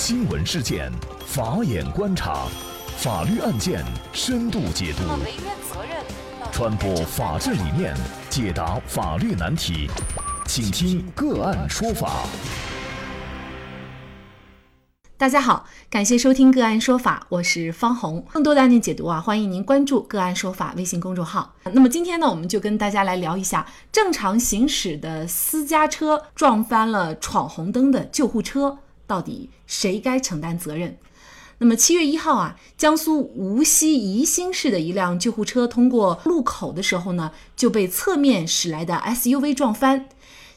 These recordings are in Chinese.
新闻事件，法眼观察，法律案件深度解读，传播法治理念，解答法律难题，请听个案说法。大家好，感谢收听个案说法，我是方红。更多的案件解读啊，欢迎您关注个案说法微信公众号。那么今天呢，我们就跟大家来聊一下正常行驶的私家车撞翻了闯红灯的救护车。到底谁该承担责任？那么七月一号啊，江苏无锡宜兴市的一辆救护车通过路口的时候呢，就被侧面驶来的 SUV 撞翻。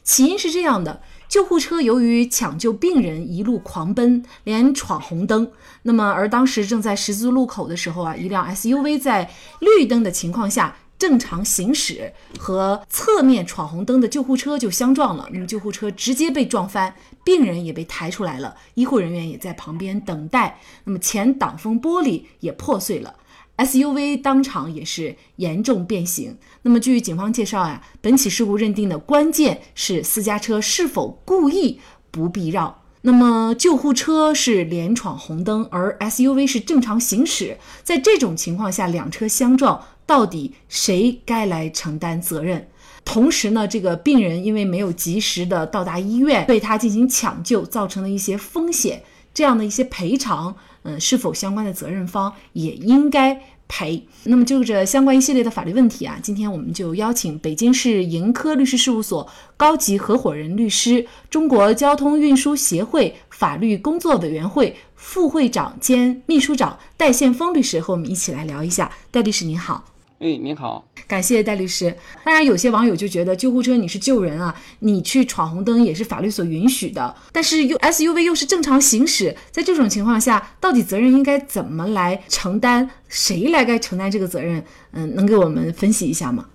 起因是这样的：救护车由于抢救病人，一路狂奔，连闯红灯。那么而当时正在十字路口的时候啊，一辆 SUV 在绿灯的情况下。正常行驶和侧面闯红灯的救护车就相撞了，那么救护车直接被撞翻，病人也被抬出来了，医护人员也在旁边等待。那么前挡风玻璃也破碎了，SUV 当场也是严重变形。那么据警方介绍呀，本起事故认定的关键是私家车是否故意不避让。那么救护车是连闯红灯，而 SUV 是正常行驶，在这种情况下两车相撞。到底谁该来承担责任？同时呢，这个病人因为没有及时的到达医院，对他进行抢救，造成了一些风险，这样的一些赔偿，嗯，是否相关的责任方也应该赔？那么就着相关一系列的法律问题啊，今天我们就邀请北京市盈科律师事务所高级合伙人律师、中国交通运输协会法律工作委员会副会长兼秘书长戴宪峰律师和我们一起来聊一下。戴律师您好。哎，您好，感谢戴律师。当然，有些网友就觉得救护车你是救人啊，你去闯红灯也是法律所允许的。但是 U SUV 又是正常行驶，在这种情况下，到底责任应该怎么来承担？谁来该承担这个责任？嗯，能给我们分析一下吗？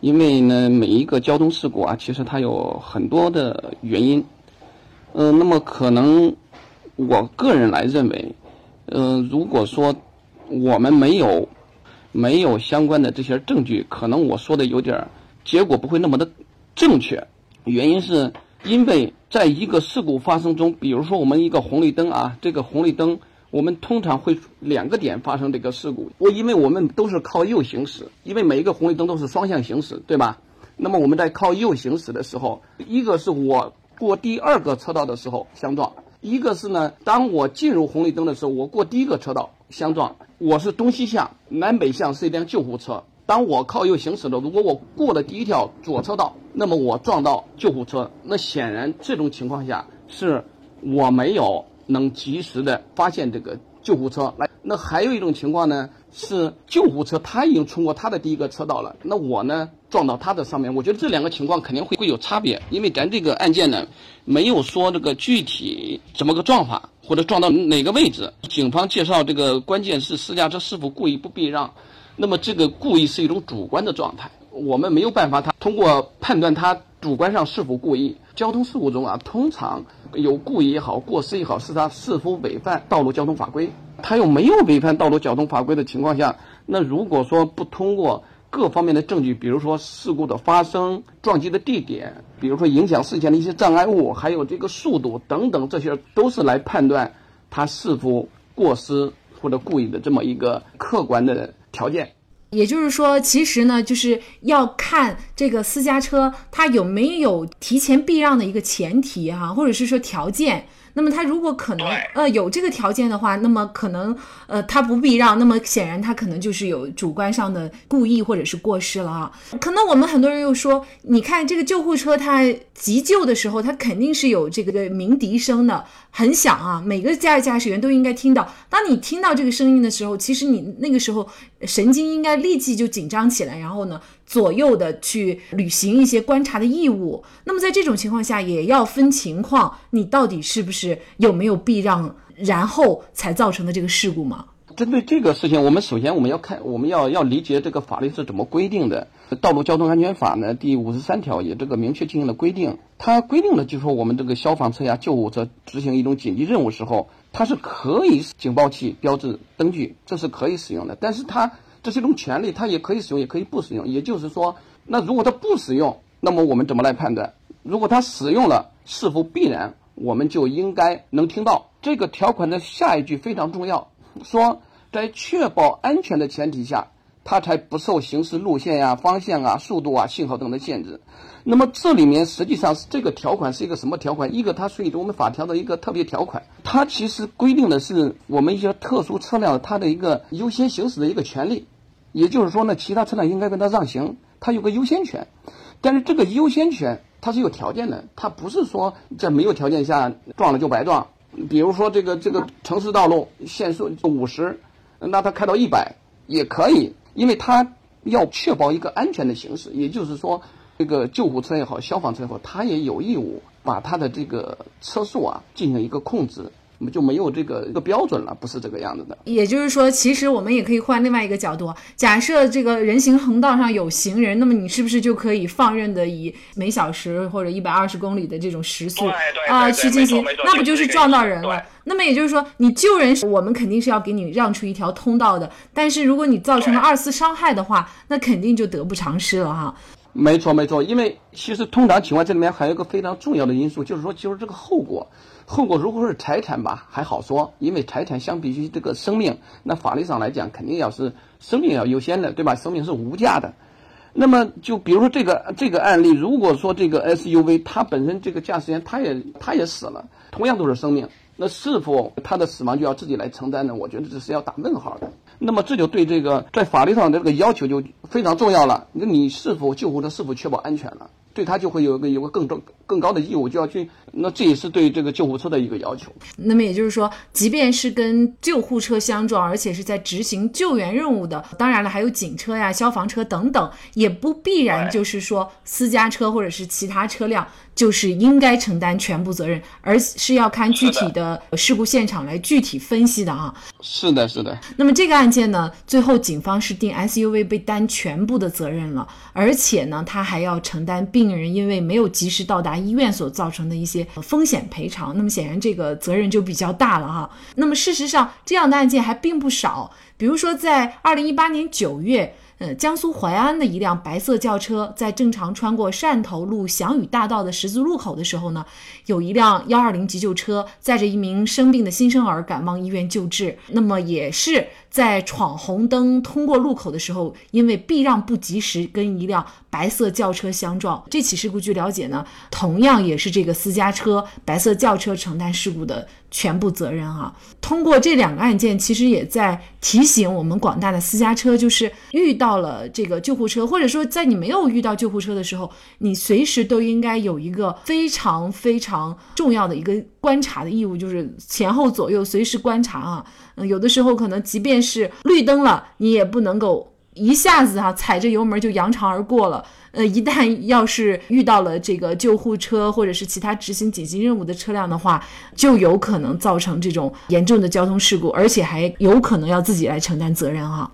因为呢，每一个交通事故啊，其实它有很多的原因。嗯，那么可能我个人来认为，嗯，如果说我们没有。没有相关的这些证据，可能我说的有点结果不会那么的正确。原因是因为在一个事故发生中，比如说我们一个红绿灯啊，这个红绿灯我们通常会两个点发生这个事故。我因为我们都是靠右行驶，因为每一个红绿灯都是双向行驶，对吧？那么我们在靠右行驶的时候，一个是我过第二个车道的时候相撞，一个是呢，当我进入红绿灯的时候，我过第一个车道。相撞，我是东西向，南北向是一辆救护车。当我靠右行驶的，如果我过了第一条左车道，那么我撞到救护车，那显然这种情况下是我没有能及时的发现这个救护车来。那还有一种情况呢，是救护车它已经冲过它的第一个车道了，那我呢撞到他的上面。我觉得这两个情况肯定会会有差别，因为咱这个案件呢没有说这个具体怎么个撞法。或者撞到哪个位置？警方介绍，这个关键是私家车是否故意不避让。那么这个故意是一种主观的状态，我们没有办法他通过判断他主观上是否故意。交通事故中啊，通常有故意也好，过失也好，是他是否违反道路交通法规。他又没有违反道路交通法规的情况下，那如果说不通过。各方面的证据，比如说事故的发生、撞击的地点，比如说影响视线的一些障碍物，还有这个速度等等，这些都是来判断他是否过失或者故意的这么一个客观的条件。也就是说，其实呢，就是要看这个私家车它有没有提前避让的一个前提哈，或者是说条件。那么他如果可能呃有这个条件的话，那么可能呃他不避让，那么显然他可能就是有主观上的故意或者是过失了啊。可能我们很多人又说，你看这个救护车它急救的时候，它肯定是有这个鸣笛声的，很响啊，每个驾驾驶员都应该听到。当你听到这个声音的时候，其实你那个时候神经应该立即就紧张起来，然后呢。左右的去履行一些观察的义务，那么在这种情况下也要分情况，你到底是不是有没有避让，然后才造成的这个事故吗？针对这个事情，我们首先我们要看，我们要要理解这个法律是怎么规定的。《道路交通安全法》呢，第五十三条也这个明确进行了规定，它规定了就是说我们这个消防车呀、救护车执行一种紧急任务时候，它是可以警报器标志灯具，这是可以使用的，但是它。这是一种权利，它也可以使用，也可以不使用。也就是说，那如果它不使用，那么我们怎么来判断？如果它使用了，是否必然我们就应该能听到？这个条款的下一句非常重要，说在确保安全的前提下，它才不受行驶路线呀、方向啊、速度啊、信号灯的限制。那么这里面实际上是这个条款是一个什么条款？一个它属于我们法条的一个特别条款，它其实规定的是我们一些特殊车辆它的一个优先行驶的一个权利，也就是说呢，其他车辆应该跟它让行，它有个优先权。但是这个优先权它是有条件的，它不是说在没有条件下撞了就白撞。比如说这个这个城市道路限速五十，那他开到一百也可以，因为他要确保一个安全的形式，也就是说。这个救护车也好，消防车也好，他也有义务把他的这个车速啊进行一个控制，就没有这个一个标准了，不是这个样子的。也就是说，其实我们也可以换另外一个角度，假设这个人行横道上有行人，那么你是不是就可以放任的以每小时或者一百二十公里的这种时速啊去进行？那不就是撞到人了？那么也就是说，你救人，我们肯定是要给你让出一条通道的。但是如果你造成了二次伤害的话，那肯定就得不偿失了哈。没错，没错，因为其实通常情况这里面还有一个非常重要的因素，就是说，就是这个后果。后果如果是财产吧，还好说，因为财产相比于这个生命，那法律上来讲，肯定要是生命要优先的，对吧？生命是无价的。那么就比如说这个这个案例，如果说这个 SUV 它本身这个驾驶员他也他也死了，同样都是生命，那是否他的死亡就要自己来承担呢？我觉得这是要打问号的。那么这就对这个在法律上的这个要求就非常重要了。那你是否救护车是否确保安全了？对他就会有一个有个更重更高的义务，就要去。那这也是对这个救护车的一个要求。那么也就是说，即便是跟救护车相撞，而且是在执行救援任务的，当然了，还有警车呀、消防车等等，也不必然就是说私家车或者是其他车辆就是应该承担全部责任，而是要看具体的事故现场来具体分析的啊。是的，是的。那么这个案件呢，最后警方是定 SUV 被担全部的责任了，而且呢，他还要承担病人因为没有及时到达医院所造成的一些。风险赔偿，那么显然这个责任就比较大了哈。那么事实上，这样的案件还并不少。比如说，在二零一八年九月，呃，江苏淮安的一辆白色轿车在正常穿过汕头路祥宇大道的十字路口的时候呢，有一辆幺二零急救车载着一名生病的新生儿赶往医院救治。那么也是在闯红灯通过路口的时候，因为避让不及时，跟一辆。白色轿车相撞，这起事故据了解呢，同样也是这个私家车白色轿车承担事故的全部责任啊。通过这两个案件，其实也在提醒我们广大的私家车，就是遇到了这个救护车，或者说在你没有遇到救护车的时候，你随时都应该有一个非常非常重要的一个观察的义务，就是前后左右随时观察啊。嗯，有的时候可能即便是绿灯了，你也不能够。一下子哈踩着油门就扬长而过了，呃，一旦要是遇到了这个救护车或者是其他执行紧急任务的车辆的话，就有可能造成这种严重的交通事故，而且还有可能要自己来承担责任哈。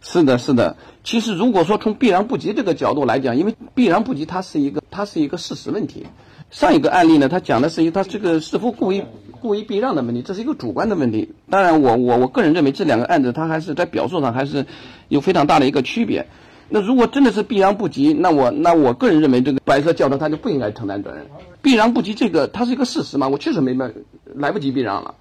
是的，是的。其实如果说从避让不及这个角度来讲，因为避让不及它是一个它是一个事实问题。上一个案例呢，他讲的是一他这个是否故意故意避让的问题，这是一个主观的问题。当然，我我我个人认为这两个案子它还是在表述上还是有非常大的一个区别。那如果真的是避让不及，那我那我个人认为这个白色轿车他就不应该承担责任。避让不及这个它是一个事实嘛，我确实没来来不及避让了。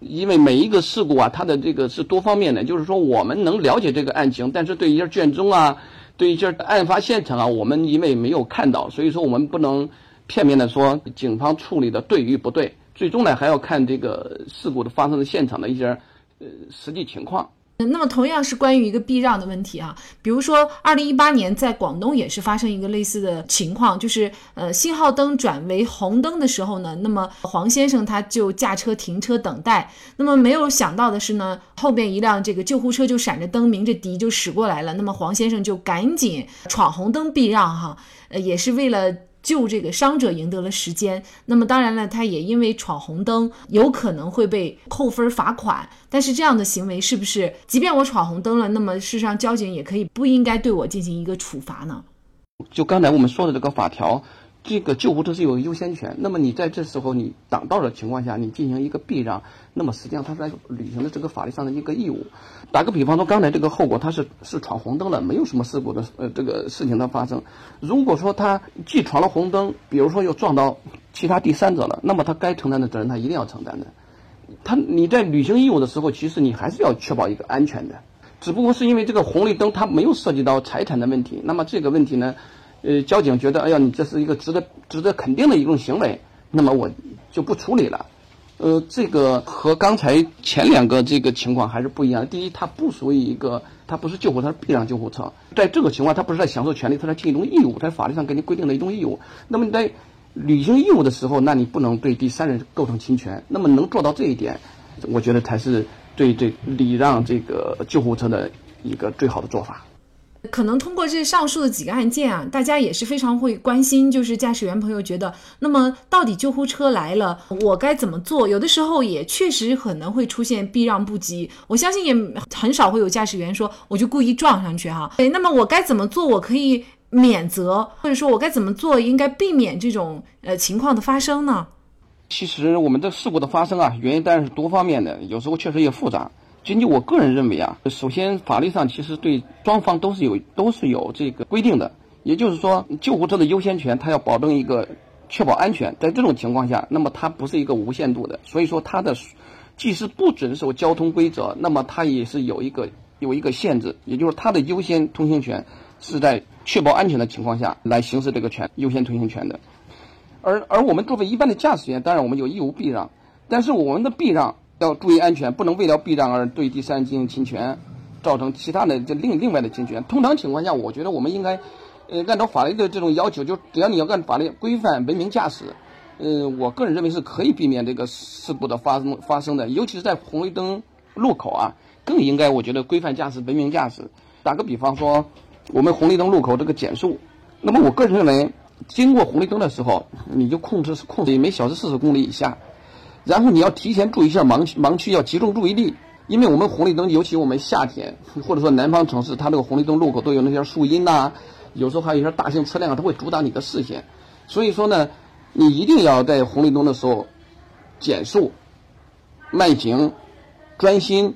因为每一个事故啊，它的这个是多方面的，就是说我们能了解这个案情，但是对一些卷宗啊，对一些案发现场啊，我们因为没有看到，所以说我们不能。片面的说，警方处理的对与不对，最终呢还要看这个事故的发生的现场的一些呃实际情况。那么同样是关于一个避让的问题啊，比如说二零一八年在广东也是发生一个类似的情况，就是呃信号灯转为红灯的时候呢，那么黄先生他就驾车停车等待，那么没有想到的是呢，后边一辆这个救护车就闪着灯，鸣着笛就驶过来了，那么黄先生就赶紧闯红灯避让哈，呃也是为了。救这个伤者赢得了时间，那么当然了，他也因为闯红灯，有可能会被扣分罚款。但是这样的行为是不是，即便我闯红灯了，那么事实上交警也可以不应该对我进行一个处罚呢？就刚才我们说的这个法条。这个救护车是有优先权，那么你在这时候你挡道的情况下，你进行一个避让，那么实际上他在履行的这个法律上的一个义务。打个比方说，刚才这个后果他是是闯红灯了，没有什么事故的呃这个事情的发生。如果说他既闯了红灯，比如说又撞到其他第三者了，那么他该承担的责任他一定要承担的。他你在履行义务的时候，其实你还是要确保一个安全的，只不过是因为这个红绿灯它没有涉及到财产的问题，那么这个问题呢，呃，交警觉得，哎呀，你这是一个值得值得肯定的一种行为，那么我就不处理了。呃，这个和刚才前两个这个情况还是不一样。第一，它不属于一个，它不是救护车，是避让救护车。在这个情况，它不是在享受权利，它在尽一种义务，在法律上给你规定的一种义务。那么你在履行义务的时候，那你不能对第三人构成侵权。那么能做到这一点，我觉得才是对这礼让这个救护车的一个最好的做法。可能通过这上述的几个案件啊，大家也是非常会关心，就是驾驶员朋友觉得，那么到底救护车来了，我该怎么做？有的时候也确实可能会出现避让不及，我相信也很少会有驾驶员说我就故意撞上去哈。对，那么我该怎么做？我可以免责，或者说我该怎么做，应该避免这种呃情况的发生呢？其实我们这事故的发生啊，原因当然是多方面的，有时候确实也复杂。仅仅我个人认为啊，首先法律上其实对双方都是有都是有这个规定的，也就是说救护车的优先权，它要保证一个确保安全。在这种情况下，那么它不是一个无限度的，所以说它的即使不遵守交通规则，那么它也是有一个有一个限制，也就是它的优先通行权是在确保安全的情况下来行使这个权优先通行权的。而而我们作为一般的驾驶员，当然我们有义务避让，但是我们的避让。要注意安全，不能为了避让而对第三人进行侵权，造成其他的这另另外的侵权。通常情况下，我觉得我们应该，呃，按照法律的这种要求，就只要你要按法律规范文明驾驶，呃，我个人认为是可以避免这个事故的发生发生的。尤其是在红绿灯路口啊，更应该我觉得规范驾驶、文明驾驶。打个比方说，我们红绿灯路口这个减速，那么我个人认为，经过红绿灯的时候，你就控制控制每小时四十公里以下。然后你要提前注意一下盲区，盲区要集中注意力，因为我们红绿灯，尤其我们夏天或者说南方城市，它这个红绿灯路口都有那些树荫呐，有时候还有一些大型车辆，它会阻挡你的视线。所以说呢，你一定要在红绿灯的时候减速、慢行、专心，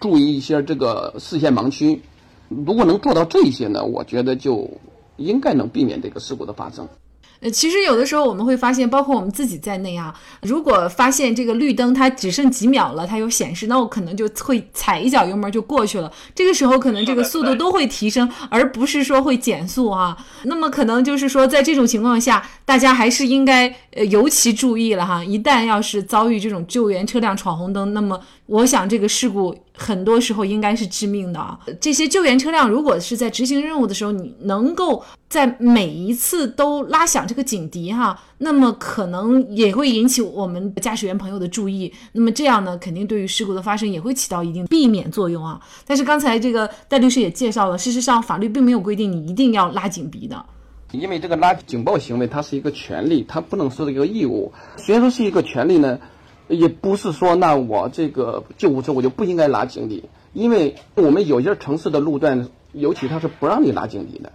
注意一些这个视线盲区。如果能做到这些呢，我觉得就应该能避免这个事故的发生。呃，其实有的时候我们会发现，包括我们自己在内啊，如果发现这个绿灯它只剩几秒了，它有显示，那我可能就会踩一脚油门就过去了。这个时候可能这个速度都会提升，而不是说会减速啊。那么可能就是说，在这种情况下，大家还是应该呃尤其注意了哈。一旦要是遭遇这种救援车辆闯红灯，那么我想这个事故。很多时候应该是致命的啊！这些救援车辆如果是在执行任务的时候，你能够在每一次都拉响这个警笛哈，那么可能也会引起我们驾驶员朋友的注意。那么这样呢，肯定对于事故的发生也会起到一定避免作用啊。但是刚才这个戴律师也介绍了，事实上法律并没有规定你一定要拉警笛的，因为这个拉警报行为它是一个权利，它不能说是一个义务。虽然说是一个权利呢。也不是说，那我这个救护车我就不应该拉警笛，因为我们有些城市的路段，尤其它是不让你拉警笛的，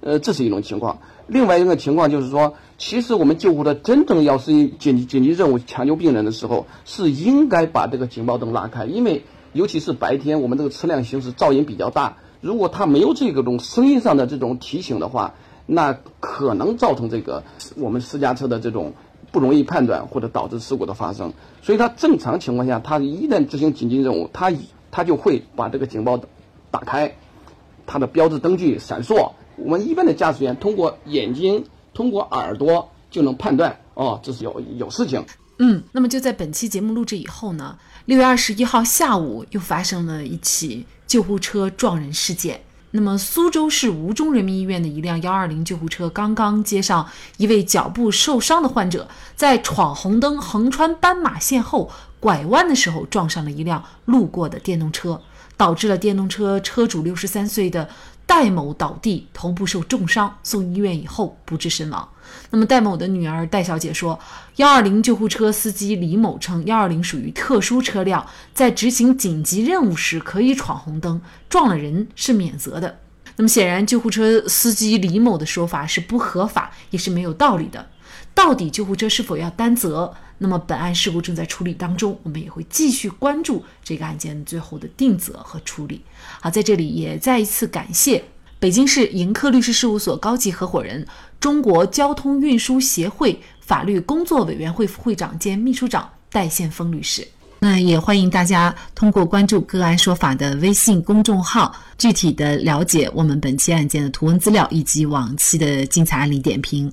呃，这是一种情况。另外一个情况就是说，其实我们救护车真正要是紧急紧急任务抢救病人的时候，是应该把这个警报灯拉开，因为尤其是白天，我们这个车辆行驶噪音比较大，如果它没有这个种声音上的这种提醒的话，那可能造成这个我们私家车的这种。不容易判断或者导致事故的发生，所以它正常情况下，它一旦执行紧急任务，它它就会把这个警报打开，它的标志灯具闪烁。我们一般的驾驶员通过眼睛、通过耳朵就能判断，哦，这是有有事情。嗯，那么就在本期节目录制以后呢，六月二十一号下午又发生了一起救护车撞人事件。那么，苏州市吴中人民医院的一辆幺二零救护车刚刚接上一位脚部受伤的患者，在闯红灯横穿斑马线后拐弯的时候，撞上了一辆路过的电动车，导致了电动车车主六十三岁的。戴某倒地，头部受重伤，送医院以后不治身亡。那么戴某的女儿戴小姐说：“幺二零救护车司机李某称，幺二零属于特殊车辆，在执行紧急任务时可以闯红灯，撞了人是免责的。”那么显然，救护车司机李某的说法是不合法，也是没有道理的。到底救护车是否要担责？那么本案事故正在处理当中，我们也会继续关注这个案件最后的定责和处理。好，在这里也再一次感谢北京市盈科律师事务所高级合伙人、中国交通运输协会法律工作委员会副会长兼秘书长戴宪峰律师。那也欢迎大家通过关注“个案说法”的微信公众号，具体的了解我们本期案件的图文资料以及往期的精彩案例点评。